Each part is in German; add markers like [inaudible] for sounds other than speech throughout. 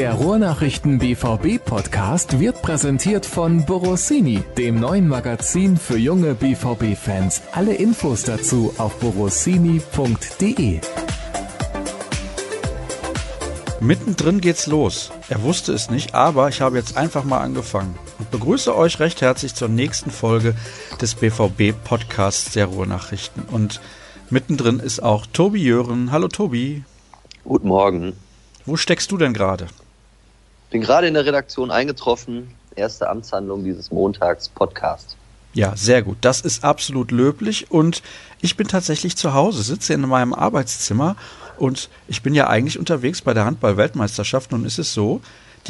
Der Ruhrnachrichten BVB Podcast wird präsentiert von Borossini, dem neuen Magazin für junge BVB Fans. Alle Infos dazu auf borossini.de. Mittendrin geht's los. Er wusste es nicht, aber ich habe jetzt einfach mal angefangen und begrüße euch recht herzlich zur nächsten Folge des BVB Podcasts der Ruhrnachrichten. Und mittendrin ist auch Tobi Jören. Hallo Tobi. Guten Morgen. Wo steckst du denn gerade? Bin gerade in der Redaktion eingetroffen. Erste Amtshandlung dieses Montags Podcast. Ja, sehr gut. Das ist absolut löblich und ich bin tatsächlich zu Hause, sitze in meinem Arbeitszimmer und ich bin ja eigentlich unterwegs bei der Handball-Weltmeisterschaft. Nun ist es so,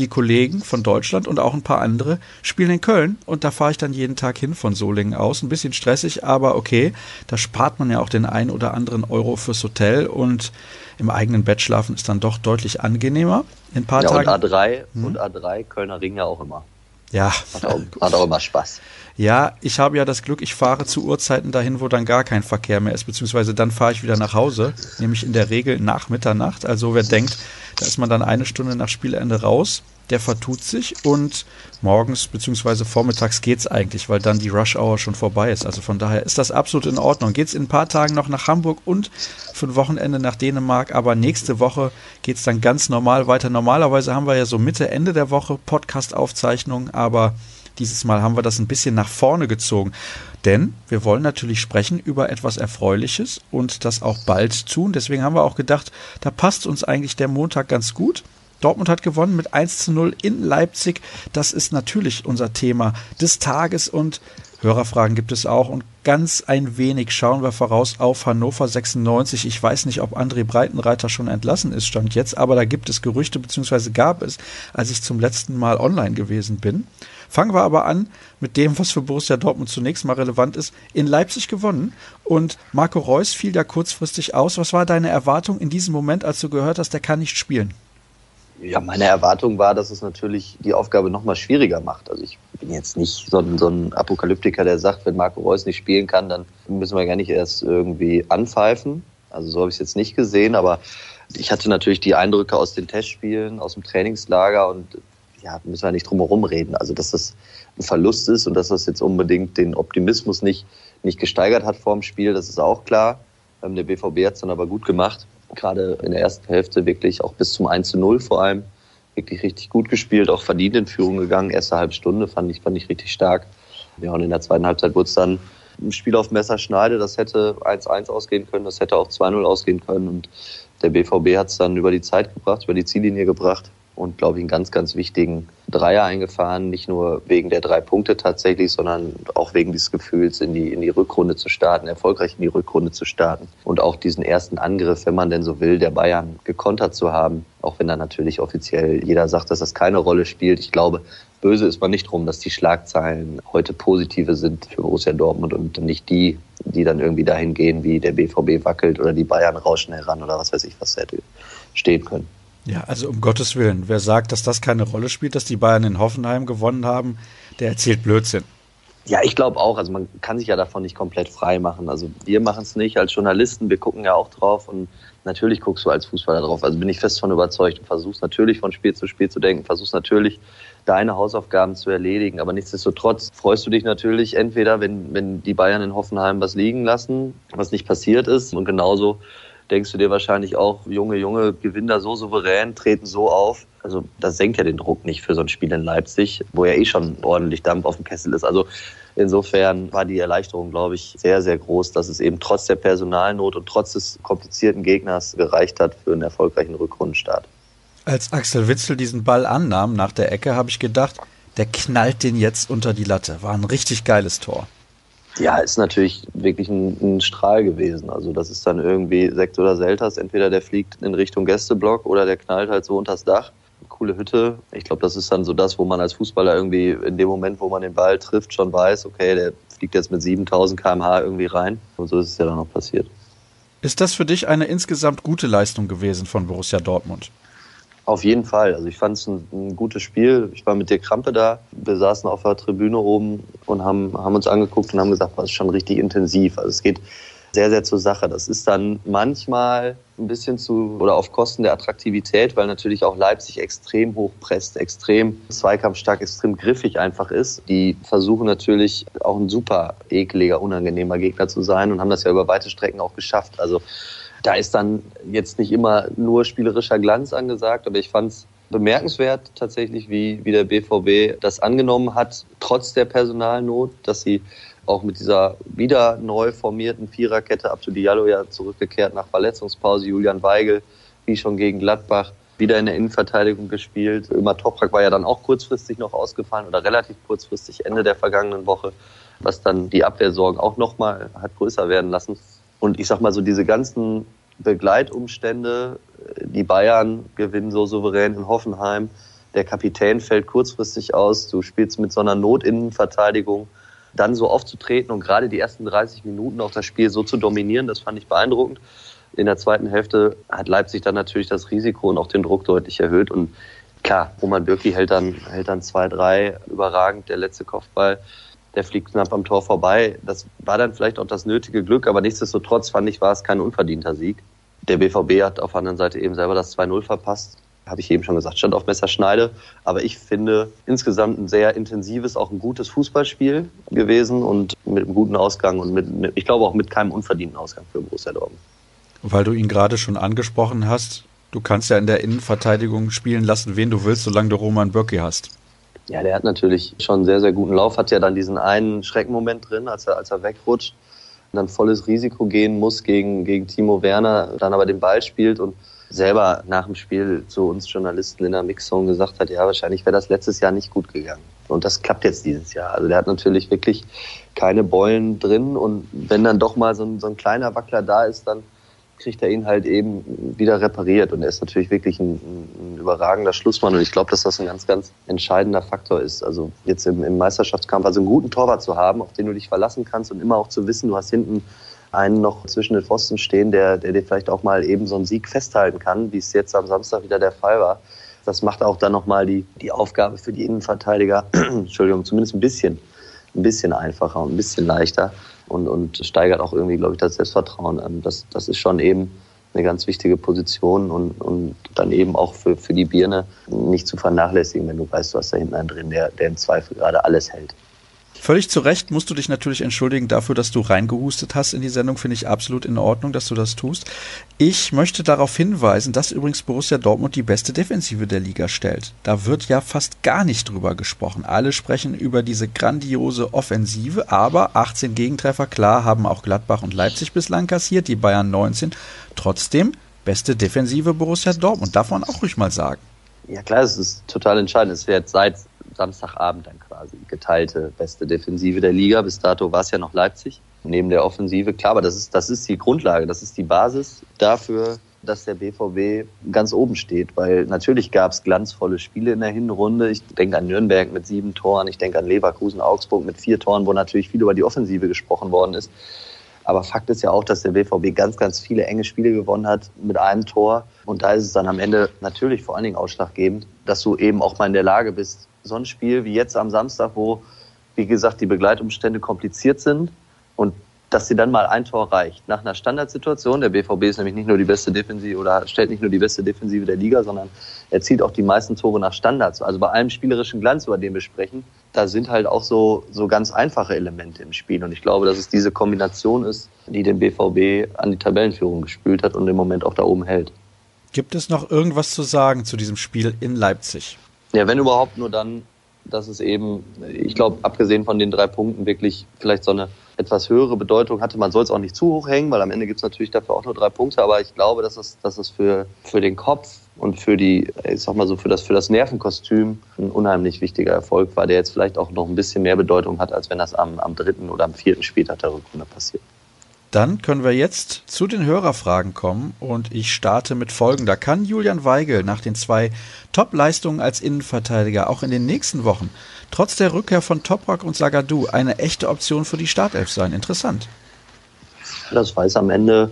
die Kollegen von Deutschland und auch ein paar andere spielen in Köln und da fahre ich dann jeden Tag hin von Solingen aus. Ein bisschen stressig, aber okay, da spart man ja auch den ein oder anderen Euro fürs Hotel und im eigenen Bett schlafen ist dann doch deutlich angenehmer. In ein paar ja, Tagen. Und A3 hm? und A3 Kölner Ring ja auch immer. Ja. Hat auch, hat auch immer Spaß. Ja, ich habe ja das Glück, ich fahre zu Uhrzeiten dahin, wo dann gar kein Verkehr mehr ist, beziehungsweise dann fahre ich wieder nach Hause, nämlich in der Regel nach Mitternacht. Also wer denkt, da ist man dann eine Stunde nach Spielende raus, der vertut sich und morgens beziehungsweise vormittags geht's eigentlich, weil dann die Rush Hour schon vorbei ist. Also von daher ist das absolut in Ordnung. Geht's in ein paar Tagen noch nach Hamburg und für ein Wochenende nach Dänemark, aber nächste Woche geht's dann ganz normal weiter. Normalerweise haben wir ja so Mitte, Ende der Woche Podcast-Aufzeichnungen, aber dieses Mal haben wir das ein bisschen nach vorne gezogen. Denn wir wollen natürlich sprechen über etwas Erfreuliches und das auch bald tun. Deswegen haben wir auch gedacht, da passt uns eigentlich der Montag ganz gut. Dortmund hat gewonnen mit 1 zu 0 in Leipzig. Das ist natürlich unser Thema des Tages und Hörerfragen gibt es auch und ganz ein wenig schauen wir voraus auf Hannover 96. Ich weiß nicht, ob André Breitenreiter schon entlassen ist, stand jetzt, aber da gibt es Gerüchte, beziehungsweise gab es, als ich zum letzten Mal online gewesen bin. Fangen wir aber an mit dem, was für Borussia Dortmund zunächst mal relevant ist. In Leipzig gewonnen und Marco Reus fiel da kurzfristig aus. Was war deine Erwartung in diesem Moment, als du gehört hast, der kann nicht spielen? Ja, meine Erwartung war, dass es natürlich die Aufgabe noch mal schwieriger macht. Also ich bin jetzt nicht so ein, so ein Apokalyptiker, der sagt, wenn Marco Reus nicht spielen kann, dann müssen wir gar nicht erst irgendwie anpfeifen. Also so habe ich es jetzt nicht gesehen, aber ich hatte natürlich die Eindrücke aus den Testspielen, aus dem Trainingslager und ja, müssen wir nicht drum herum reden. Also dass das ein Verlust ist und dass das jetzt unbedingt den Optimismus nicht, nicht gesteigert hat vor dem Spiel, das ist auch klar. Ähm, der BVB hat es dann aber gut gemacht gerade in der ersten Hälfte wirklich auch bis zum 1 zu 0 vor allem wirklich richtig gut gespielt, auch verdient in Führung gegangen. Erste halbe Stunde fand ich, fand ich richtig stark. Ja, und in der zweiten Halbzeit wurde es dann ein Spiel auf Messerschneide. Das hätte 1-1 ausgehen können, das hätte auch 2-0 ausgehen können. Und der BVB hat es dann über die Zeit gebracht, über die Ziellinie gebracht und, glaube ich, einen ganz, ganz wichtigen Dreier eingefahren. Nicht nur wegen der drei Punkte tatsächlich, sondern auch wegen dieses Gefühls, in die, in die Rückrunde zu starten, erfolgreich in die Rückrunde zu starten. Und auch diesen ersten Angriff, wenn man denn so will, der Bayern gekontert zu haben. Auch wenn da natürlich offiziell jeder sagt, dass das keine Rolle spielt. Ich glaube, böse ist man nicht drum, dass die Schlagzeilen heute positive sind für Borussia Dortmund und nicht die, die dann irgendwie dahin gehen, wie der BVB wackelt oder die Bayern rauschen heran oder was weiß ich, was hätte stehen können. Ja, also um Gottes Willen, wer sagt, dass das keine Rolle spielt, dass die Bayern in Hoffenheim gewonnen haben, der erzählt Blödsinn. Ja, ich glaube auch. Also man kann sich ja davon nicht komplett frei machen. Also wir machen es nicht als Journalisten, wir gucken ja auch drauf und natürlich guckst du als Fußballer drauf. Also bin ich fest von überzeugt und versuchst natürlich von Spiel zu Spiel zu denken, versuchst natürlich deine Hausaufgaben zu erledigen. Aber nichtsdestotrotz freust du dich natürlich entweder, wenn, wenn die Bayern in Hoffenheim was liegen lassen, was nicht passiert ist. Und genauso denkst du dir wahrscheinlich auch, Junge, Junge, gewinnen da so souverän, treten so auf. Also das senkt ja den Druck nicht für so ein Spiel in Leipzig, wo ja eh schon ordentlich Dampf auf dem Kessel ist. Also insofern war die Erleichterung, glaube ich, sehr, sehr groß, dass es eben trotz der Personalnot und trotz des komplizierten Gegners gereicht hat für einen erfolgreichen Rückrundenstart. Als Axel Witzel diesen Ball annahm nach der Ecke, habe ich gedacht, der knallt den jetzt unter die Latte. War ein richtig geiles Tor. Ja, ist natürlich wirklich ein, ein, Strahl gewesen. Also das ist dann irgendwie Sekt oder Selters. Entweder der fliegt in Richtung Gästeblock oder der knallt halt so unters Dach. Coole Hütte. Ich glaube, das ist dann so das, wo man als Fußballer irgendwie in dem Moment, wo man den Ball trifft, schon weiß, okay, der fliegt jetzt mit 7000 kmh irgendwie rein. Und so ist es ja dann auch passiert. Ist das für dich eine insgesamt gute Leistung gewesen von Borussia Dortmund? Auf jeden Fall. Also ich fand es ein, ein, gutes Spiel. Ich war mit der Krampe da. Wir saßen auf der Tribüne oben und haben, haben uns angeguckt und haben gesagt, das ist schon richtig intensiv. Also es geht sehr, sehr zur Sache. Das ist dann manchmal ein bisschen zu oder auf Kosten der Attraktivität, weil natürlich auch Leipzig extrem hoch presst, extrem zweikampfstark, extrem griffig einfach ist. Die versuchen natürlich auch ein super ekliger, unangenehmer Gegner zu sein und haben das ja über weite Strecken auch geschafft. Also da ist dann jetzt nicht immer nur spielerischer Glanz angesagt, aber ich fand es bemerkenswert tatsächlich, wie, wie der BVB das angenommen hat, trotz der Personalnot, dass sie auch mit dieser wieder neu formierten Viererkette, Abdu Diallo ja zurückgekehrt nach Verletzungspause, Julian Weigel, wie schon gegen Gladbach, wieder in der Innenverteidigung gespielt. Ömer Toprak war ja dann auch kurzfristig noch ausgefallen oder relativ kurzfristig Ende der vergangenen Woche, was dann die Abwehrsorgen auch nochmal hat größer werden lassen. Und ich sag mal so, diese ganzen Begleitumstände, die Bayern gewinnen so souverän in Hoffenheim, der Kapitän fällt kurzfristig aus, du spielst mit so einer Notinnenverteidigung dann so aufzutreten und gerade die ersten 30 Minuten auch das Spiel so zu dominieren, das fand ich beeindruckend. In der zweiten Hälfte hat Leipzig dann natürlich das Risiko und auch den Druck deutlich erhöht und klar, Roman Bürki hält dann, hält dann zwei, drei überragend, der letzte Kopfball, der fliegt knapp am Tor vorbei. Das war dann vielleicht auch das nötige Glück, aber nichtsdestotrotz fand ich, war es kein unverdienter Sieg. Der BVB hat auf der anderen Seite eben selber das 2-0 verpasst habe ich eben schon gesagt, stand auf Messerschneide. Aber ich finde insgesamt ein sehr intensives, auch ein gutes Fußballspiel gewesen und mit einem guten Ausgang und mit, ich glaube auch mit keinem unverdienten Ausgang für Borussia Dortmund. Weil du ihn gerade schon angesprochen hast, du kannst ja in der Innenverteidigung spielen lassen, wen du willst, solange du Roman Böcki hast. Ja, der hat natürlich schon einen sehr, sehr guten Lauf, hat ja dann diesen einen Schreckmoment drin, als er, als er wegrutscht und dann volles Risiko gehen muss gegen, gegen Timo Werner, dann aber den Ball spielt und selber nach dem Spiel zu uns Journalisten in der Mixzone gesagt hat, ja, wahrscheinlich wäre das letztes Jahr nicht gut gegangen. Und das klappt jetzt dieses Jahr. Also der hat natürlich wirklich keine Beulen drin und wenn dann doch mal so ein, so ein kleiner Wackler da ist, dann kriegt er ihn halt eben wieder repariert. Und er ist natürlich wirklich ein, ein überragender Schlussmann. Und ich glaube, dass das ein ganz, ganz entscheidender Faktor ist. Also jetzt im, im Meisterschaftskampf, also einen guten Torwart zu haben, auf den du dich verlassen kannst und immer auch zu wissen, du hast hinten einen noch zwischen den Pfosten stehen, der, der dir vielleicht auch mal eben so einen Sieg festhalten kann, wie es jetzt am Samstag wieder der Fall war. Das macht auch dann nochmal die, die Aufgabe für die Innenverteidiger, [clears throat] Entschuldigung, zumindest ein bisschen, ein bisschen einfacher und ein bisschen leichter und, und steigert auch irgendwie, glaube ich, das Selbstvertrauen. Ähm, das, das ist schon eben eine ganz wichtige Position und, und dann eben auch für, für die Birne nicht zu vernachlässigen, wenn du weißt, du hast da hinten einen drin, der, der im Zweifel gerade alles hält. Völlig zu Recht musst du dich natürlich entschuldigen dafür, dass du reingehustet hast in die Sendung. Finde ich absolut in Ordnung, dass du das tust. Ich möchte darauf hinweisen, dass übrigens Borussia Dortmund die beste Defensive der Liga stellt. Da wird ja fast gar nicht drüber gesprochen. Alle sprechen über diese grandiose Offensive, aber 18 Gegentreffer, klar, haben auch Gladbach und Leipzig bislang kassiert, die Bayern 19. Trotzdem, beste Defensive Borussia Dortmund, darf man auch ruhig mal sagen. Ja klar, es ist total entscheidend. Es wird seit Samstagabend dann quasi geteilte beste Defensive der Liga. Bis dato war es ja noch Leipzig neben der Offensive. Klar, aber das ist, das ist die Grundlage, das ist die Basis dafür, dass der BVB ganz oben steht, weil natürlich gab es glanzvolle Spiele in der Hinrunde. Ich denke an Nürnberg mit sieben Toren, ich denke an Leverkusen, Augsburg mit vier Toren, wo natürlich viel über die Offensive gesprochen worden ist. Aber Fakt ist ja auch, dass der BVB ganz, ganz viele enge Spiele gewonnen hat mit einem Tor. Und da ist es dann am Ende natürlich vor allen Dingen ausschlaggebend, dass du eben auch mal in der Lage bist, so ein Spiel wie jetzt am Samstag, wo, wie gesagt, die Begleitumstände kompliziert sind und dass sie dann mal ein Tor reicht. Nach einer Standardsituation, der BVB ist nämlich nicht nur die beste Defensive oder stellt nicht nur die beste Defensive der Liga, sondern erzielt auch die meisten Tore nach Standards. Also bei allem spielerischen Glanz, über den wir sprechen, da sind halt auch so, so ganz einfache Elemente im Spiel. Und ich glaube, dass es diese Kombination ist, die den BVB an die Tabellenführung gespült hat und im Moment auch da oben hält. Gibt es noch irgendwas zu sagen zu diesem Spiel in Leipzig? Ja, wenn überhaupt nur dann, dass es eben, ich glaube, abgesehen von den drei Punkten wirklich vielleicht so eine etwas höhere Bedeutung hatte. Man soll es auch nicht zu hoch hängen, weil am Ende gibt es natürlich dafür auch nur drei Punkte, aber ich glaube, dass es, dass es für, für den Kopf und für die, ich sag mal so, für das, für das Nervenkostüm ein unheimlich wichtiger Erfolg war, der jetzt vielleicht auch noch ein bisschen mehr Bedeutung hat, als wenn das am, am dritten oder am vierten Spieltag der Rückrunde passiert. Dann können wir jetzt zu den Hörerfragen kommen und ich starte mit folgender. Kann Julian Weigel nach den zwei Top-Leistungen als Innenverteidiger auch in den nächsten Wochen trotz der Rückkehr von Toprak und Sagadu eine echte Option für die Startelf sein? Interessant. Das weiß am Ende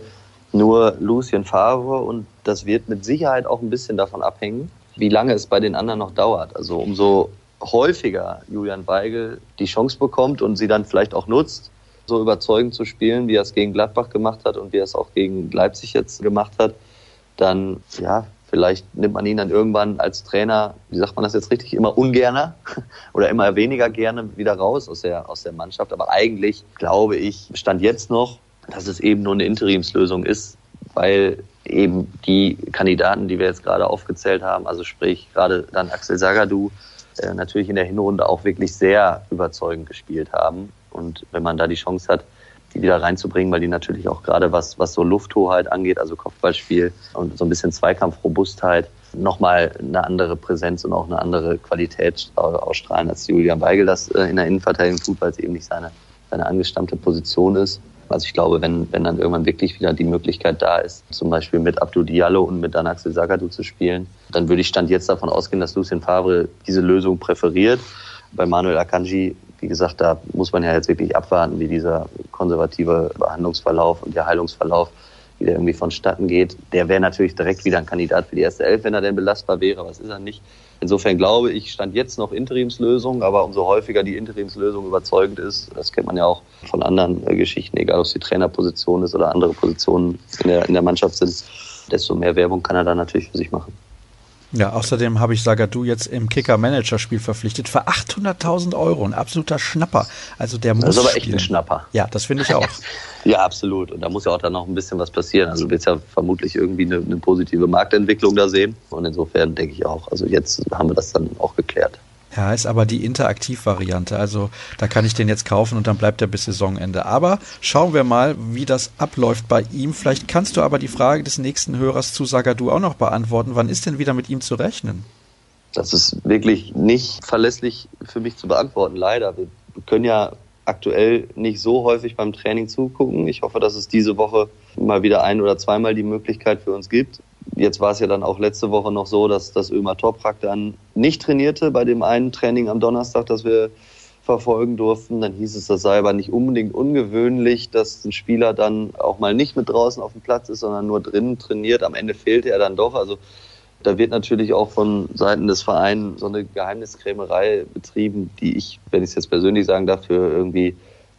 nur Lucien Favre und das wird mit Sicherheit auch ein bisschen davon abhängen, wie lange es bei den anderen noch dauert. Also umso häufiger Julian Weigel die Chance bekommt und sie dann vielleicht auch nutzt, so überzeugend zu spielen, wie er es gegen Gladbach gemacht hat und wie er es auch gegen Leipzig jetzt gemacht hat, dann ja, vielleicht nimmt man ihn dann irgendwann als Trainer, wie sagt man das jetzt richtig, immer ungerner [laughs] oder immer weniger gerne wieder raus aus der, aus der Mannschaft. Aber eigentlich glaube ich, stand jetzt noch, dass es eben nur eine Interimslösung ist, weil eben die Kandidaten, die wir jetzt gerade aufgezählt haben, also sprich gerade dann Axel Sagadou, äh, natürlich in der Hinrunde auch wirklich sehr überzeugend gespielt haben. Und wenn man da die Chance hat, die wieder reinzubringen, weil die natürlich auch gerade was, was so Lufthoheit angeht, also Kopfballspiel und so ein bisschen Zweikampfrobustheit, nochmal eine andere Präsenz und auch eine andere Qualität ausstrahlen, als Julian Weigel das äh, in der Innenverteidigung tut, weil es eben nicht seine, seine angestammte Position ist. Also ich glaube, wenn, wenn dann irgendwann wirklich wieder die Möglichkeit da ist, zum Beispiel mit Abdou Diallo und mit Danaxel Sagadu zu spielen, dann würde ich Stand jetzt davon ausgehen, dass Lucien Favre diese Lösung präferiert. Bei Manuel Akanji, wie gesagt, da muss man ja jetzt wirklich abwarten, wie dieser konservative Behandlungsverlauf und der Heilungsverlauf wie der irgendwie vonstatten geht. Der wäre natürlich direkt wieder ein Kandidat für die erste Elf, wenn er denn belastbar wäre, aber das ist er nicht. Insofern glaube ich, stand jetzt noch Interimslösung, aber umso häufiger die Interimslösung überzeugend ist, das kennt man ja auch von anderen äh, Geschichten, egal ob es die Trainerposition ist oder andere Positionen in der, in der Mannschaft sind, desto mehr Werbung kann er da natürlich für sich machen. Ja, außerdem habe ich Sagadu jetzt im Kicker-Manager-Spiel verpflichtet für 800.000 Euro. Ein absoluter Schnapper. Also der muss. Das ist aber echt spielen. ein Schnapper. Ja, das finde ich auch. [laughs] ja, absolut. Und da muss ja auch dann noch ein bisschen was passieren. Also du willst ja vermutlich irgendwie eine, eine positive Marktentwicklung da sehen. Und insofern denke ich auch, also jetzt haben wir das dann auch geklärt. Ja, ist aber die Interaktiv-Variante. Also da kann ich den jetzt kaufen und dann bleibt er bis Saisonende. Aber schauen wir mal, wie das abläuft bei ihm. Vielleicht kannst du aber die Frage des nächsten Hörers zu Sagadu auch noch beantworten. Wann ist denn wieder mit ihm zu rechnen? Das ist wirklich nicht verlässlich für mich zu beantworten, leider. Wir können ja aktuell nicht so häufig beim Training zugucken. Ich hoffe, dass es diese Woche mal wieder ein oder zweimal die Möglichkeit für uns gibt. Jetzt war es ja dann auch letzte Woche noch so, dass das Ömer Toprak dann nicht trainierte bei dem einen Training am Donnerstag, das wir verfolgen durften. Dann hieß es, das sei aber nicht unbedingt ungewöhnlich, dass ein Spieler dann auch mal nicht mit draußen auf dem Platz ist, sondern nur drinnen trainiert. Am Ende fehlte er dann doch. Also da wird natürlich auch von Seiten des Vereins so eine Geheimniskrämerei betrieben, die ich, wenn ich es jetzt persönlich sagen darf, für irgendwie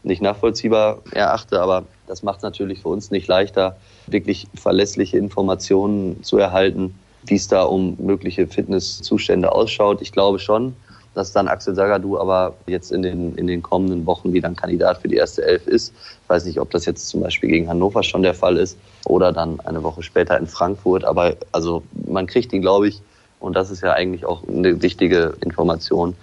nicht nachvollziehbar erachte. Aber das macht es natürlich für uns nicht leichter, wirklich verlässliche Informationen zu erhalten, wie es da um mögliche Fitnesszustände ausschaut. Ich glaube schon, dass dann Axel Sagadou aber jetzt in den, in den kommenden Wochen wieder ein Kandidat für die erste Elf ist. Ich weiß nicht, ob das jetzt zum Beispiel gegen Hannover schon der Fall ist oder dann eine Woche später in Frankfurt. Aber also man kriegt ihn, glaube ich, und das ist ja eigentlich auch eine wichtige Information,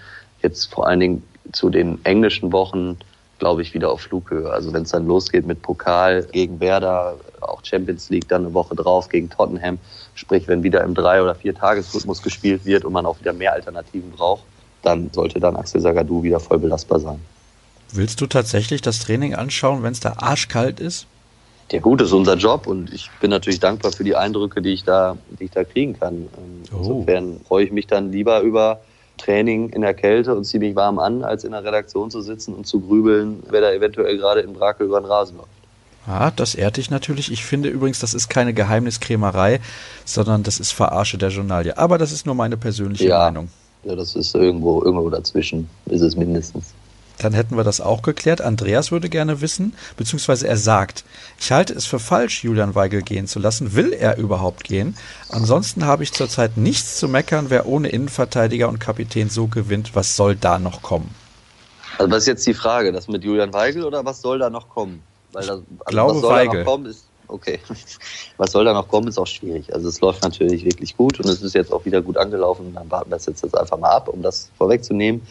jetzt vor allen Dingen zu den englischen Wochen glaube ich, wieder auf Flughöhe. Also wenn es dann losgeht mit Pokal gegen Werder, auch Champions League dann eine Woche drauf gegen Tottenham, sprich wenn wieder im drei oder vier Tagesrhythmus gespielt wird und man auch wieder mehr Alternativen braucht, dann sollte dann Axel Sagadou wieder voll belastbar sein. Willst du tatsächlich das Training anschauen, wenn es da arschkalt ist? Ja gut, das ist unser Job und ich bin natürlich dankbar für die Eindrücke, die ich da, die ich da kriegen kann. Ähm, oh. Insofern freue ich mich dann lieber über Training in der Kälte und ziemlich warm an, als in der Redaktion zu sitzen und zu grübeln, wer da eventuell gerade in Brakel über den Rasen läuft. Ja, das ehrt dich natürlich. Ich finde übrigens, das ist keine Geheimniskrämerei, sondern das ist Verarsche der Journalie. Aber das ist nur meine persönliche ja, Meinung. Ja, das ist irgendwo, irgendwo dazwischen, ist es mindestens. Dann hätten wir das auch geklärt. Andreas würde gerne wissen, beziehungsweise er sagt, ich halte es für falsch, Julian Weigel gehen zu lassen. Will er überhaupt gehen? Ansonsten habe ich zurzeit nichts zu meckern, wer ohne Innenverteidiger und Kapitän so gewinnt. Was soll da noch kommen? Also was ist jetzt die Frage? Das mit Julian Weigel oder was soll da noch kommen? Weil das, also glaube, was soll Weigel. da noch kommen ist, okay. [laughs] Was soll da noch kommen, ist auch schwierig. Also es läuft natürlich wirklich gut und es ist jetzt auch wieder gut angelaufen. Dann warten wir das jetzt einfach mal ab, um das vorwegzunehmen.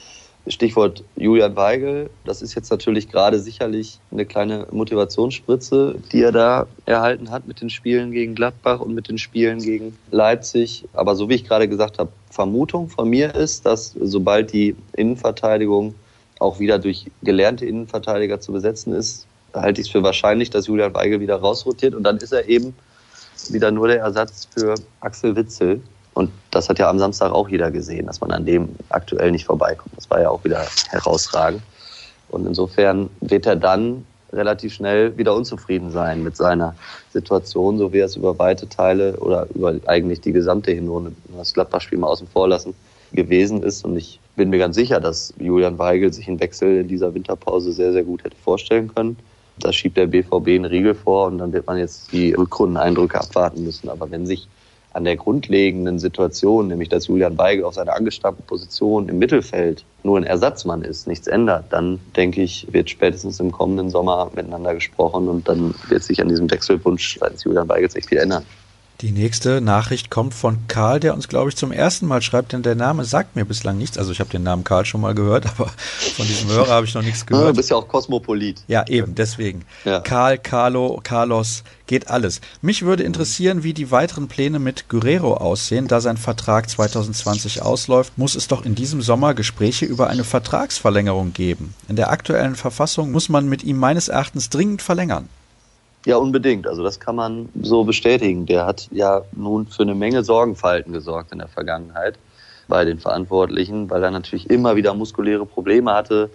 Stichwort Julian Weigel, das ist jetzt natürlich gerade sicherlich eine kleine Motivationsspritze, die er da erhalten hat mit den Spielen gegen Gladbach und mit den Spielen gegen Leipzig. Aber so wie ich gerade gesagt habe, Vermutung von mir ist, dass sobald die Innenverteidigung auch wieder durch gelernte Innenverteidiger zu besetzen ist, halte ich es für wahrscheinlich, dass Julian Weigel wieder rausrotiert und dann ist er eben wieder nur der Ersatz für Axel Witzel. Und das hat ja am Samstag auch jeder gesehen, dass man an dem aktuell nicht vorbeikommt. Das war ja auch wieder herausragend. Und insofern wird er dann relativ schnell wieder unzufrieden sein mit seiner Situation, so wie er es über weite Teile oder über eigentlich die gesamte Hinrunde, das Gladbach-Spiel mal außen vor lassen, gewesen ist. Und ich bin mir ganz sicher, dass Julian Weigel sich einen Wechsel in dieser Winterpause sehr, sehr gut hätte vorstellen können. Da schiebt der BVB einen Riegel vor und dann wird man jetzt die Rückrundeneindrücke abwarten müssen. Aber wenn sich an der grundlegenden Situation, nämlich dass Julian Weigel auf seiner angestammten Position im Mittelfeld nur ein Ersatzmann ist, nichts ändert, dann denke ich, wird spätestens im kommenden Sommer miteinander gesprochen und dann wird sich an diesem Wechselwunsch seitens Julian Weigels echt viel ändern. Die nächste Nachricht kommt von Karl, der uns, glaube ich, zum ersten Mal schreibt, denn der Name sagt mir bislang nichts. Also ich habe den Namen Karl schon mal gehört, [laughs] aber von diesem Hörer habe ich noch nichts gehört. Du bist ja auch Kosmopolit. Ja, eben, deswegen. Ja. Karl, Carlo, Carlos, geht alles. Mich würde interessieren, wie die weiteren Pläne mit Guerrero aussehen. Da sein Vertrag 2020 ausläuft, muss es doch in diesem Sommer Gespräche über eine Vertragsverlängerung geben. In der aktuellen Verfassung muss man mit ihm meines Erachtens dringend verlängern. Ja, unbedingt. Also das kann man so bestätigen. Der hat ja nun für eine Menge Sorgenfalten gesorgt in der Vergangenheit bei den Verantwortlichen, weil er natürlich immer wieder muskuläre Probleme hatte.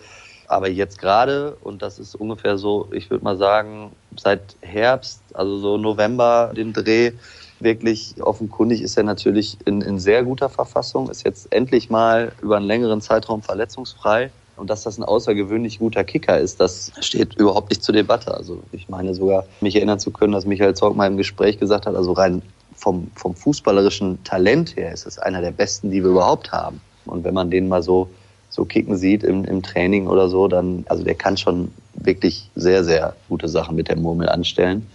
Aber jetzt gerade, und das ist ungefähr so, ich würde mal sagen, seit Herbst, also so November, den Dreh, wirklich offenkundig ist er natürlich in, in sehr guter Verfassung, ist jetzt endlich mal über einen längeren Zeitraum verletzungsfrei. Und dass das ein außergewöhnlich guter Kicker ist, das steht überhaupt nicht zur Debatte. Also ich meine sogar, mich erinnern zu können, dass Michael Zorg mal im Gespräch gesagt hat, also rein vom, vom fußballerischen Talent her ist es einer der besten, die wir überhaupt haben. Und wenn man den mal so, so kicken sieht im, im Training oder so, dann, also der kann schon wirklich sehr, sehr gute Sachen mit der Murmel anstellen.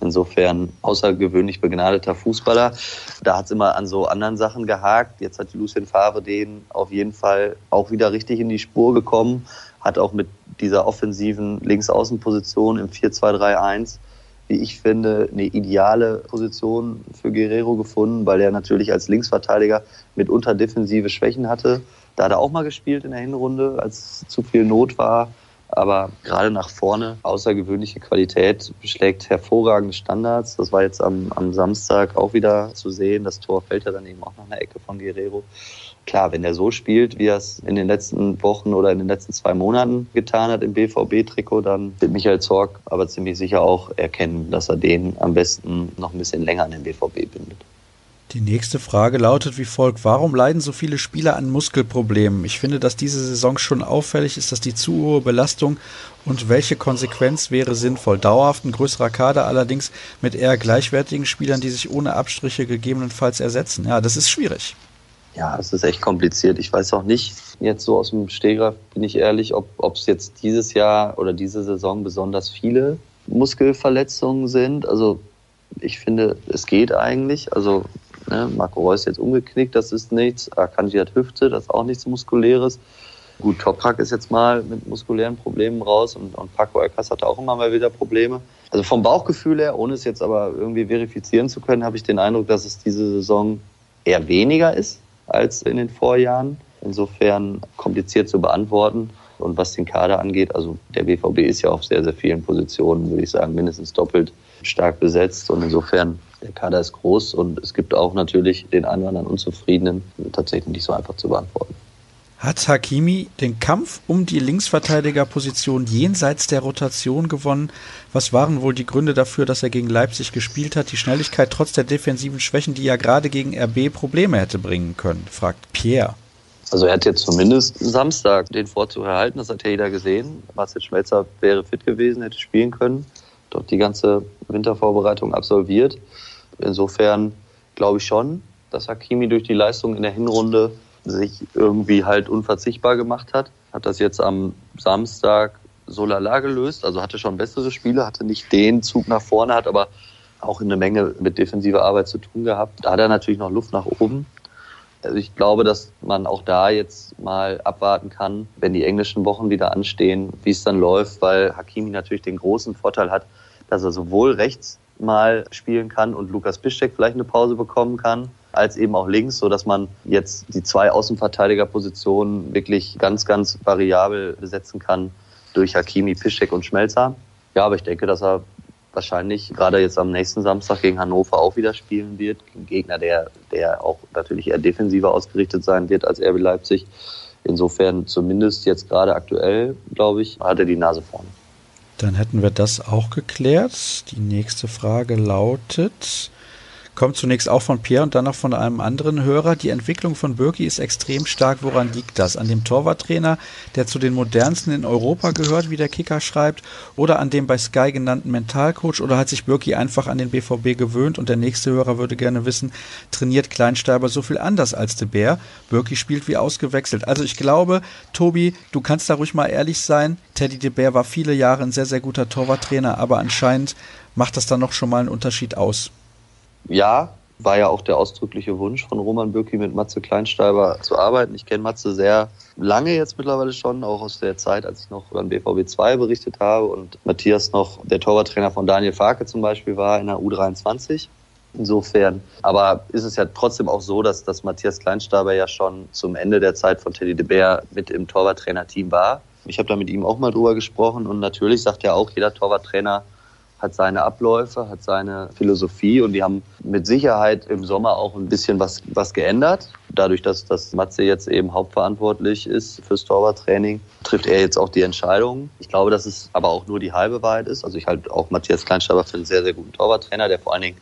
Insofern außergewöhnlich begnadeter Fußballer. Da hat es immer an so anderen Sachen gehakt. Jetzt hat Lucien Favre den auf jeden Fall auch wieder richtig in die Spur gekommen. Hat auch mit dieser offensiven Linksaußenposition im 4-2-3-1, wie ich finde, eine ideale Position für Guerrero gefunden, weil er natürlich als Linksverteidiger mitunter defensive Schwächen hatte. Da hat er auch mal gespielt in der Hinrunde, als zu viel Not war. Aber gerade nach vorne außergewöhnliche Qualität, schlägt hervorragende Standards. Das war jetzt am, am Samstag auch wieder zu sehen. Das Tor fällt ja dann eben auch nach einer Ecke von Guerrero. Klar, wenn er so spielt, wie er es in den letzten Wochen oder in den letzten zwei Monaten getan hat im BVB-Trikot, dann wird Michael Zorg aber ziemlich sicher auch erkennen, dass er den am besten noch ein bisschen länger an den BVB bindet. Die nächste Frage lautet wie folgt. Warum leiden so viele Spieler an Muskelproblemen? Ich finde, dass diese Saison schon auffällig ist, dass die zu hohe Belastung und welche Konsequenz wäre sinnvoll? Dauerhaft ein größerer Kader allerdings mit eher gleichwertigen Spielern, die sich ohne Abstriche gegebenenfalls ersetzen. Ja, das ist schwierig. Ja, es ist echt kompliziert. Ich weiß auch nicht, jetzt so aus dem Stegreif bin ich ehrlich, ob es jetzt dieses Jahr oder diese Saison besonders viele Muskelverletzungen sind. Also ich finde, es geht eigentlich. Also Ne? Marco Reus jetzt umgeknickt, das ist nichts. Akanji hat Hüfte, das ist auch nichts Muskuläres. Gut, Toprak ist jetzt mal mit muskulären Problemen raus und, und Paco Alcas hatte auch immer mal wieder Probleme. Also vom Bauchgefühl her, ohne es jetzt aber irgendwie verifizieren zu können, habe ich den Eindruck, dass es diese Saison eher weniger ist als in den Vorjahren. Insofern kompliziert zu beantworten. Und was den Kader angeht, also der BVB ist ja auf sehr, sehr vielen Positionen, würde ich sagen, mindestens doppelt stark besetzt. Und insofern der Kader ist groß und es gibt auch natürlich den einen oder anderen Unzufriedenen, tatsächlich nicht so einfach zu beantworten. Hat Hakimi den Kampf um die Linksverteidigerposition jenseits der Rotation gewonnen? Was waren wohl die Gründe dafür, dass er gegen Leipzig gespielt hat? Die Schnelligkeit trotz der defensiven Schwächen, die ja gerade gegen RB Probleme hätte bringen können, fragt Pierre. Also er hat jetzt zumindest Samstag den Vorzug erhalten, das hat ja jeder gesehen. Marcel Schmelzer wäre fit gewesen, hätte spielen können. Dort die ganze Wintervorbereitung absolviert. Insofern glaube ich schon, dass Hakimi durch die Leistung in der Hinrunde sich irgendwie halt unverzichtbar gemacht hat. Hat das jetzt am Samstag so lala gelöst, also hatte schon bessere Spiele, hatte nicht den Zug nach vorne, hat aber auch eine Menge mit defensiver Arbeit zu tun gehabt. Da hat er natürlich noch Luft nach oben. Also ich glaube, dass man auch da jetzt mal abwarten kann, wenn die englischen Wochen wieder anstehen, wie es dann läuft, weil Hakimi natürlich den großen Vorteil hat, dass er sowohl rechts mal spielen kann und Lukas Piszczek vielleicht eine Pause bekommen kann, als eben auch links, so dass man jetzt die zwei Außenverteidigerpositionen wirklich ganz, ganz variabel besetzen kann durch Hakimi, Piszczek und Schmelzer. Ja, aber ich denke, dass er wahrscheinlich gerade jetzt am nächsten Samstag gegen Hannover auch wieder spielen wird. Ein Gegner, der, der auch natürlich eher defensiver ausgerichtet sein wird als RB Leipzig. Insofern zumindest jetzt gerade aktuell, glaube ich, hat er die Nase vorne. Dann hätten wir das auch geklärt. Die nächste Frage lautet, Kommt zunächst auch von Pierre und dann noch von einem anderen Hörer. Die Entwicklung von Birki ist extrem stark. Woran liegt das? An dem Torwarttrainer, der zu den modernsten in Europa gehört, wie der Kicker schreibt, oder an dem bei Sky genannten Mentalcoach? Oder hat sich Birki einfach an den BVB gewöhnt? Und der nächste Hörer würde gerne wissen, trainiert Kleinsteiber so viel anders als de Bär? Birki spielt wie ausgewechselt. Also ich glaube, Tobi, du kannst da ruhig mal ehrlich sein. Teddy de Bär war viele Jahre ein sehr, sehr guter Torwarttrainer, aber anscheinend macht das dann noch schon mal einen Unterschied aus ja, war ja auch der ausdrückliche Wunsch von Roman Bürki mit Matze Kleinsteiber zu arbeiten. Ich kenne Matze sehr lange jetzt mittlerweile schon, auch aus der Zeit, als ich noch beim BVB 2 berichtet habe und Matthias noch der Torwarttrainer von Daniel Farke zum Beispiel war in der U23. Insofern, aber ist es ja trotzdem auch so, dass, dass Matthias Kleinsteiber ja schon zum Ende der Zeit von Teddy de Beer mit im Torwarttrainerteam war. Ich habe da mit ihm auch mal drüber gesprochen und natürlich sagt ja auch jeder Torwarttrainer, hat seine Abläufe, hat seine Philosophie und die haben mit Sicherheit im Sommer auch ein bisschen was, was geändert. Dadurch, dass, dass Matze jetzt eben hauptverantwortlich ist fürs Torwarttraining, trifft er jetzt auch die Entscheidungen. Ich glaube, dass es aber auch nur die halbe Wahrheit ist. Also ich halte auch Matthias Kleinstaber für einen sehr, sehr guten Torwarttrainer, der vor allen Dingen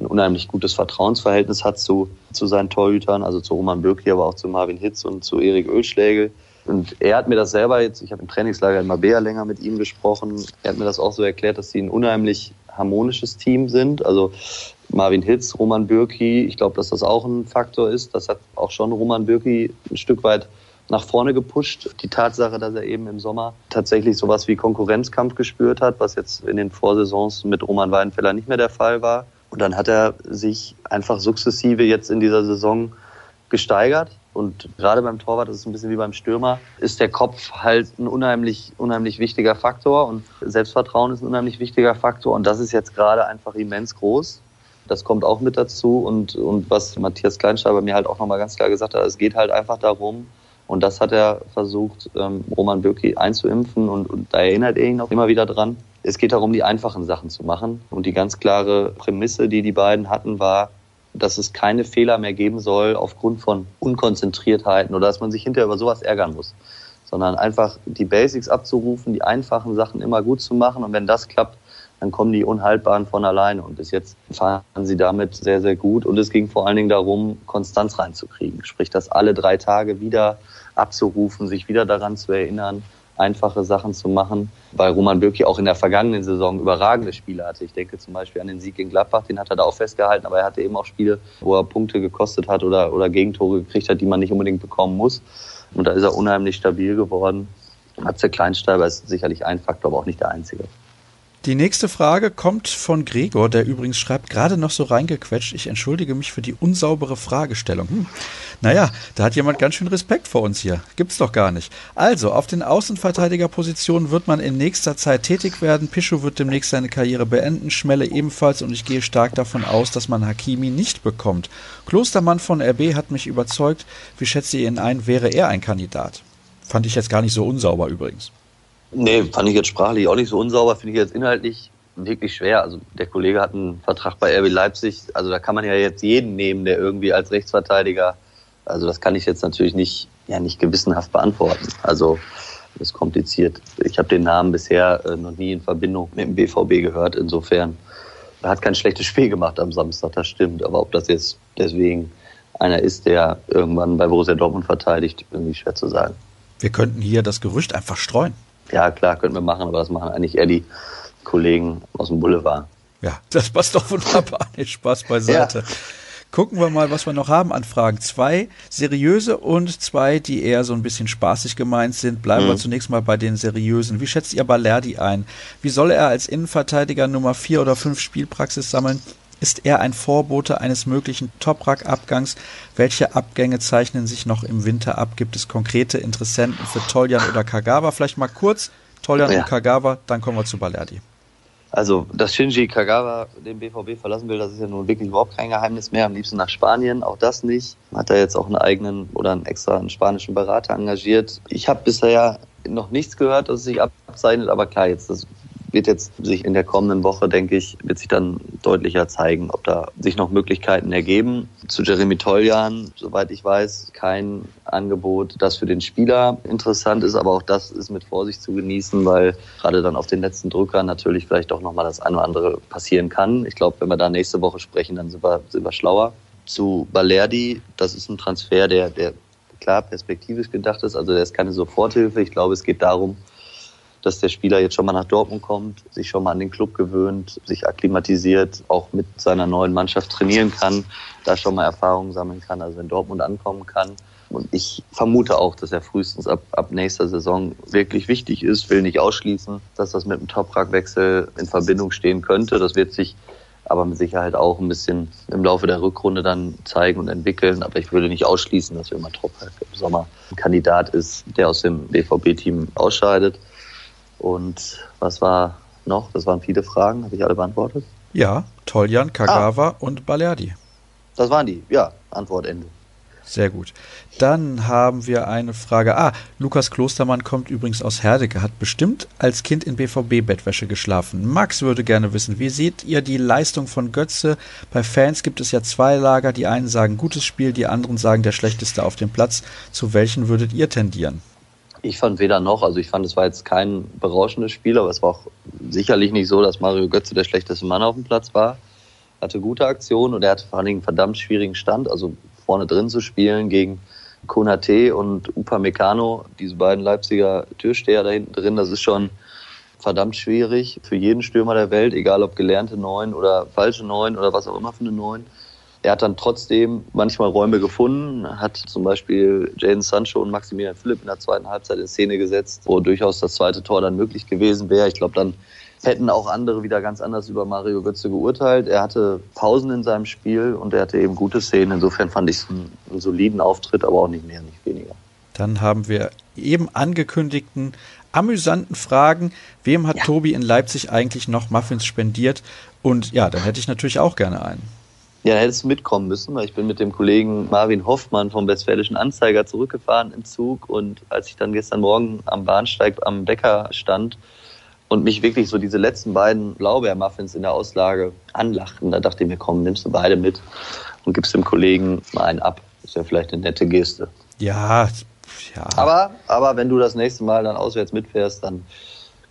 ein unheimlich gutes Vertrauensverhältnis hat zu, zu seinen Torhütern, also zu Roman Bürki, aber auch zu Marvin Hitz und zu Erik Ölschlägel. Und er hat mir das selber jetzt, ich habe im Trainingslager in Mabea länger mit ihm gesprochen, er hat mir das auch so erklärt, dass sie ein unheimlich harmonisches Team sind. Also Marvin Hitz, Roman Bürki, ich glaube, dass das auch ein Faktor ist. Das hat auch schon Roman Bürki ein Stück weit nach vorne gepusht. Die Tatsache, dass er eben im Sommer tatsächlich sowas wie Konkurrenzkampf gespürt hat, was jetzt in den Vorsaisons mit Roman Weidenfeller nicht mehr der Fall war. Und dann hat er sich einfach sukzessive jetzt in dieser Saison gesteigert. Und gerade beim Torwart, das ist ein bisschen wie beim Stürmer, ist der Kopf halt ein unheimlich, unheimlich wichtiger Faktor und Selbstvertrauen ist ein unheimlich wichtiger Faktor und das ist jetzt gerade einfach immens groß. Das kommt auch mit dazu und, und was Matthias Kleinschreiber mir halt auch nochmal ganz klar gesagt hat, es geht halt einfach darum, und das hat er versucht, ähm, Roman Bürki einzuimpfen und, und da erinnert er ihn auch immer wieder dran. Es geht darum, die einfachen Sachen zu machen. Und die ganz klare Prämisse, die die beiden hatten, war, dass es keine Fehler mehr geben soll aufgrund von Unkonzentriertheiten oder dass man sich hinterher über sowas ärgern muss, sondern einfach die Basics abzurufen, die einfachen Sachen immer gut zu machen und wenn das klappt, dann kommen die Unhaltbaren von alleine. Und bis jetzt fahren sie damit sehr, sehr gut. Und es ging vor allen Dingen darum, Konstanz reinzukriegen. Sprich, das alle drei Tage wieder abzurufen, sich wieder daran zu erinnern, einfache Sachen zu machen, weil Roman Bürki auch in der vergangenen Saison überragende Spiele hatte. Ich denke zum Beispiel an den Sieg gegen Gladbach, den hat er da auch festgehalten, aber er hatte eben auch Spiele, wo er Punkte gekostet hat oder, oder Gegentore gekriegt hat, die man nicht unbedingt bekommen muss. Und da ist er unheimlich stabil geworden. Matze Kleinsteiber ist sicherlich ein Faktor, aber auch nicht der einzige. Die nächste Frage kommt von Gregor, der übrigens schreibt, gerade noch so reingequetscht, ich entschuldige mich für die unsaubere Fragestellung. Hm. Naja, da hat jemand ganz schön Respekt vor uns hier. Gibt's doch gar nicht. Also, auf den Außenverteidigerpositionen wird man in nächster Zeit tätig werden. Pischo wird demnächst seine Karriere beenden, Schmelle ebenfalls und ich gehe stark davon aus, dass man Hakimi nicht bekommt. Klostermann von RB hat mich überzeugt. Wie schätzt ihr ihn ein? Wäre er ein Kandidat? Fand ich jetzt gar nicht so unsauber übrigens. Nee, fand ich jetzt sprachlich auch nicht so unsauber, finde ich jetzt inhaltlich wirklich schwer. Also der Kollege hat einen Vertrag bei RB Leipzig, also da kann man ja jetzt jeden nehmen, der irgendwie als Rechtsverteidiger, also das kann ich jetzt natürlich nicht, ja nicht gewissenhaft beantworten. Also das ist kompliziert. Ich habe den Namen bisher äh, noch nie in Verbindung mit dem BVB gehört. Insofern er hat kein schlechtes Spiel gemacht am Samstag, das stimmt. Aber ob das jetzt deswegen einer ist, der irgendwann bei Borussia Dortmund verteidigt, irgendwie schwer zu sagen. Wir könnten hier das Gerücht einfach streuen. Ja, klar, könnten wir machen, aber das machen eigentlich eher die Kollegen aus dem Boulevard. Ja, das passt doch wunderbar. Nicht Spaß beiseite. Ja. Gucken wir mal, was wir noch haben an Fragen. Zwei seriöse und zwei, die eher so ein bisschen spaßig gemeint sind. Bleiben mhm. wir zunächst mal bei den seriösen. Wie schätzt ihr Balerdi ein? Wie soll er als Innenverteidiger Nummer vier oder fünf Spielpraxis sammeln? Ist er ein Vorbote eines möglichen Toprak-Abgangs? Welche Abgänge zeichnen sich noch im Winter ab? Gibt es konkrete Interessenten für Toljan oder Kagawa? Vielleicht mal kurz Toljan ja. und Kagawa, dann kommen wir zu Balerdi. Also, dass Shinji Kagawa den BVB verlassen will, das ist ja nun wirklich überhaupt kein Geheimnis mehr. Am liebsten nach Spanien, auch das nicht. Hat er jetzt auch einen eigenen oder einen extra einen spanischen Berater engagiert. Ich habe bisher noch nichts gehört, dass es sich abzeichnet, aber klar, jetzt das wird jetzt sich in der kommenden Woche, denke ich, wird sich dann deutlicher zeigen, ob da sich noch Möglichkeiten ergeben. Zu Jeremy Toljan, soweit ich weiß, kein Angebot, das für den Spieler interessant ist, aber auch das ist mit Vorsicht zu genießen, weil gerade dann auf den letzten Drücker natürlich vielleicht auch nochmal das eine oder andere passieren kann. Ich glaube, wenn wir da nächste Woche sprechen, dann sind wir, sind wir schlauer. Zu Balerdi, das ist ein Transfer, der, der klar perspektivisch gedacht ist, also der ist keine Soforthilfe. Ich glaube, es geht darum, dass der Spieler jetzt schon mal nach Dortmund kommt, sich schon mal an den Club gewöhnt, sich akklimatisiert, auch mit seiner neuen Mannschaft trainieren kann, da schon mal Erfahrungen sammeln kann, also in Dortmund ankommen kann. Und ich vermute auch, dass er frühestens ab, ab nächster Saison wirklich wichtig ist, will nicht ausschließen, dass das mit einem Toprak-Wechsel in Verbindung stehen könnte. Das wird sich aber mit Sicherheit auch ein bisschen im Laufe der Rückrunde dann zeigen und entwickeln. Aber ich würde nicht ausschließen, dass man Toprak im Sommer ein Kandidat ist, der aus dem BVB-Team ausscheidet. Und was war noch? Das waren viele Fragen. Habe ich alle beantwortet? Ja, Toljan, Kagawa ah. und Balerdi. Das waren die. Ja, Antwort Ende. Sehr gut. Dann haben wir eine Frage. Ah, Lukas Klostermann kommt übrigens aus Herdecke, hat bestimmt als Kind in BVB-Bettwäsche geschlafen. Max würde gerne wissen, wie seht ihr die Leistung von Götze? Bei Fans gibt es ja zwei Lager. Die einen sagen gutes Spiel, die anderen sagen der schlechteste auf dem Platz. Zu welchen würdet ihr tendieren? Ich fand weder noch, also ich fand, es war jetzt kein berauschendes Spiel, aber es war auch sicherlich nicht so, dass Mario Götze der schlechteste Mann auf dem Platz war. Hatte gute Aktionen und er hatte vor allen Dingen einen verdammt schwierigen Stand, also vorne drin zu spielen gegen Konate und Upamecano, diese beiden Leipziger Türsteher da hinten drin, das ist schon verdammt schwierig für jeden Stürmer der Welt, egal ob gelernte Neun oder falsche Neun oder was auch immer für eine Neun. Er hat dann trotzdem manchmal Räume gefunden, hat zum Beispiel Jaden Sancho und Maximilian Philipp in der zweiten Halbzeit in Szene gesetzt, wo durchaus das zweite Tor dann möglich gewesen wäre. Ich glaube, dann hätten auch andere wieder ganz anders über Mario Götze geurteilt. Er hatte Pausen in seinem Spiel und er hatte eben gute Szenen. Insofern fand ich es einen, einen soliden Auftritt, aber auch nicht mehr, nicht weniger. Dann haben wir eben angekündigten amüsanten Fragen. Wem hat ja. Tobi in Leipzig eigentlich noch Muffins spendiert? Und ja, dann hätte ich natürlich auch gerne einen. Ja, hättest du mitkommen müssen, weil ich bin mit dem Kollegen Marvin Hoffmann vom Westfälischen Anzeiger zurückgefahren im Zug und als ich dann gestern Morgen am Bahnsteig am Bäcker stand und mich wirklich so diese letzten beiden Blaubeermuffins in der Auslage anlachten, da dachte ich mir, komm, nimmst du beide mit und gibst dem Kollegen mal einen ab. Das ist ja vielleicht eine nette Geste. Ja, ja. Aber, aber wenn du das nächste Mal dann auswärts mitfährst, dann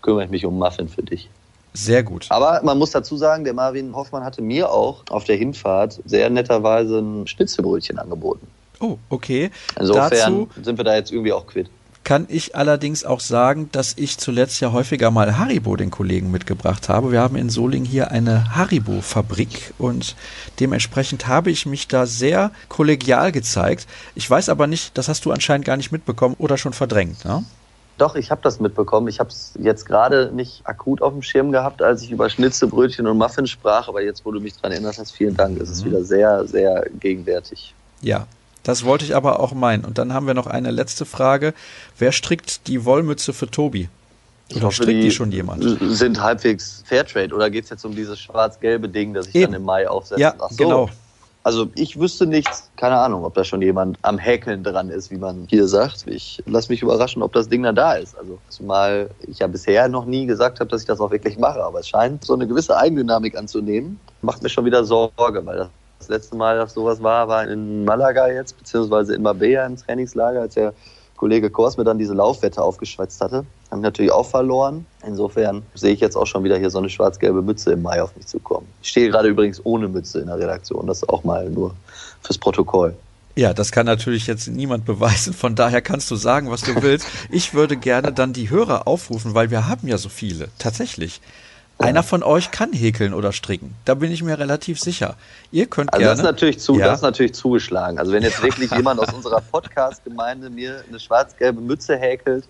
kümmere ich mich um Muffin für dich. Sehr gut. Aber man muss dazu sagen, der Marvin Hoffmann hatte mir auch auf der Hinfahrt sehr netterweise ein Schnitzelbrötchen angeboten. Oh, okay. Insofern Dazu sind wir da jetzt irgendwie auch quitt. Kann ich allerdings auch sagen, dass ich zuletzt ja häufiger mal Haribo den Kollegen mitgebracht habe. Wir haben in Soling hier eine Haribo-Fabrik und dementsprechend habe ich mich da sehr kollegial gezeigt. Ich weiß aber nicht, das hast du anscheinend gar nicht mitbekommen oder schon verdrängt, ne? Doch, ich habe das mitbekommen. Ich habe es jetzt gerade nicht akut auf dem Schirm gehabt, als ich über Schnitzelbrötchen und Muffins sprach. Aber jetzt, wo du mich daran erinnerst hast, vielen Dank. Es ist mhm. wieder sehr, sehr gegenwärtig. Ja, das wollte ich aber auch meinen. Und dann haben wir noch eine letzte Frage. Wer strickt die Wollmütze für Tobi? Oder hoffe, strickt die, die, schon jemand? Sind halbwegs Fairtrade oder geht es jetzt um dieses schwarz-gelbe Ding, das ich Eben. dann im Mai aufsetze? Ja, so. genau. Also ich wüsste nichts, keine Ahnung, ob da schon jemand am Häkeln dran ist, wie man hier sagt. Ich lasse mich überraschen, ob das Ding dann da ist. Also zumal ich ja bisher noch nie gesagt habe, dass ich das auch wirklich mache, aber es scheint so eine gewisse Eigendynamik anzunehmen. Macht mir schon wieder Sorge, weil das, das letzte Mal, dass sowas war, war in Malaga jetzt, beziehungsweise in Marbella im Trainingslager, als der Kollege Kors mir dann diese Laufwette aufgeschwätzt hatte. Haben natürlich auch verloren. Insofern sehe ich jetzt auch schon wieder hier so eine schwarz-gelbe Mütze im Mai auf mich zukommen. Ich stehe gerade übrigens ohne Mütze in der Redaktion. Das auch mal nur fürs Protokoll. Ja, das kann natürlich jetzt niemand beweisen. Von daher kannst du sagen, was du willst. [laughs] Ich würde gerne dann die Hörer aufrufen, weil wir haben ja so viele. Tatsächlich. Einer von euch kann häkeln oder stricken. Da bin ich mir relativ sicher. Ihr könnt also gerne. Das ist natürlich, zu, ja. das ist natürlich zugeschlagen. Also wenn jetzt wirklich [laughs] jemand aus unserer Podcast-Gemeinde mir eine schwarz-gelbe Mütze häkelt,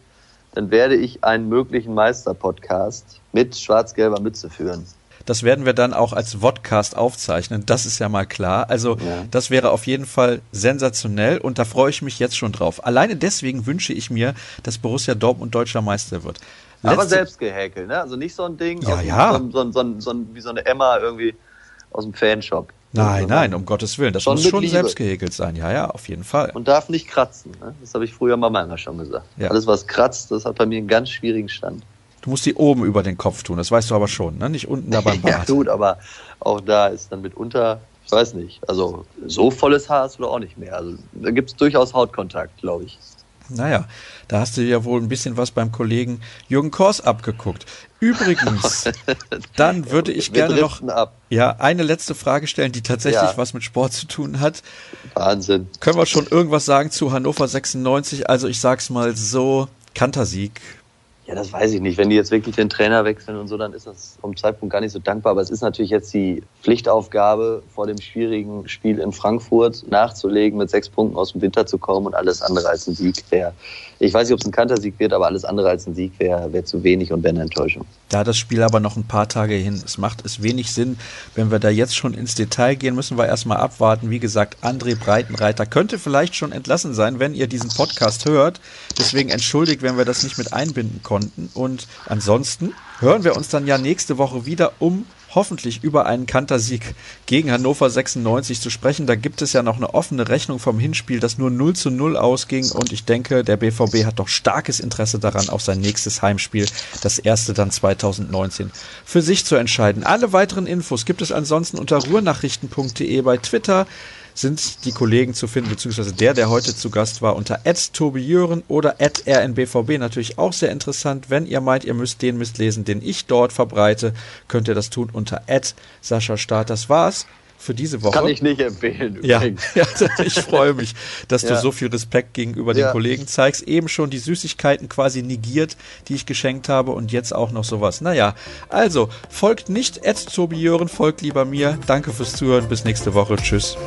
dann werde ich einen möglichen Meister-Podcast mit schwarz-gelber Mütze führen. Das werden wir dann auch als Vodcast aufzeichnen. Das ist ja mal klar. Also ja. das wäre auf jeden Fall sensationell und da freue ich mich jetzt schon drauf. Alleine deswegen wünsche ich mir, dass Borussia Dortmund deutscher Meister wird. Aber selbst gehäkelt, ne? Also nicht so ein Ding, ja, ja. So, so, so, wie so eine Emma irgendwie aus dem Fanshop. Nein, nein, um Gottes Willen. Das schon muss schon Liebe. selbst gehäkelt sein. Ja, ja, auf jeden Fall. Und darf nicht kratzen. Ne? Das habe ich früher mal manchmal schon gesagt. Ja. Alles, was kratzt, das hat bei mir einen ganz schwierigen Stand. Du musst die oben über den Kopf tun, das weißt du aber schon, ne? Nicht unten da beim [laughs] Bart. ja, gut, aber auch da ist dann mitunter, ich weiß nicht, also so volles Haar hast du auch nicht mehr. Also da gibt es durchaus Hautkontakt, glaube ich. Naja, da hast du ja wohl ein bisschen was beim Kollegen Jürgen Kors abgeguckt. Übrigens, [laughs] dann würde ich gerne noch ja eine letzte Frage stellen, die tatsächlich ja. was mit Sport zu tun hat. Wahnsinn. Können wir schon irgendwas sagen zu Hannover 96? Also ich sag's mal so, Kantersieg ja, das weiß ich nicht. Wenn die jetzt wirklich den Trainer wechseln und so, dann ist das vom Zeitpunkt gar nicht so dankbar. Aber es ist natürlich jetzt die Pflichtaufgabe, vor dem schwierigen Spiel in Frankfurt nachzulegen, mit sechs Punkten aus dem Winter zu kommen und alles andere als ein Sieg wäre. Ich weiß nicht, ob es ein Kantersieg wird, aber alles andere als ein Sieg wäre wär zu wenig und wäre eine Enttäuschung. Da das Spiel aber noch ein paar Tage hin. Es macht es wenig Sinn, wenn wir da jetzt schon ins Detail gehen, müssen wir erstmal abwarten. Wie gesagt, André Breitenreiter könnte vielleicht schon entlassen sein, wenn ihr diesen Podcast hört. Deswegen entschuldigt, wenn wir das nicht mit einbinden konnten konnten. Und ansonsten hören wir uns dann ja nächste Woche wieder, um hoffentlich über einen Kantersieg gegen Hannover 96 zu sprechen. Da gibt es ja noch eine offene Rechnung vom Hinspiel, das nur 0 zu 0 ausging. Und ich denke, der BVB hat doch starkes Interesse daran, auf sein nächstes Heimspiel, das erste dann 2019, für sich zu entscheiden. Alle weiteren Infos gibt es ansonsten unter ruhrnachrichten.de bei Twitter sind die Kollegen zu finden, beziehungsweise der, der heute zu Gast war, unter @tobijören oder @rnbvb natürlich auch sehr interessant. Wenn ihr meint, ihr müsst den Mist lesen, den ich dort verbreite, könnt ihr das tun unter Sascha Start. Das war's für diese Woche. Kann ich nicht empfehlen. Ja, [laughs] ja, ich freue mich, dass ja. du so viel Respekt gegenüber den ja. Kollegen zeigst. Eben schon die Süßigkeiten quasi negiert, die ich geschenkt habe und jetzt auch noch sowas. Naja, also folgt nicht Ed Tobi Jören, folgt lieber mir. Danke fürs Zuhören. Bis nächste Woche. Tschüss.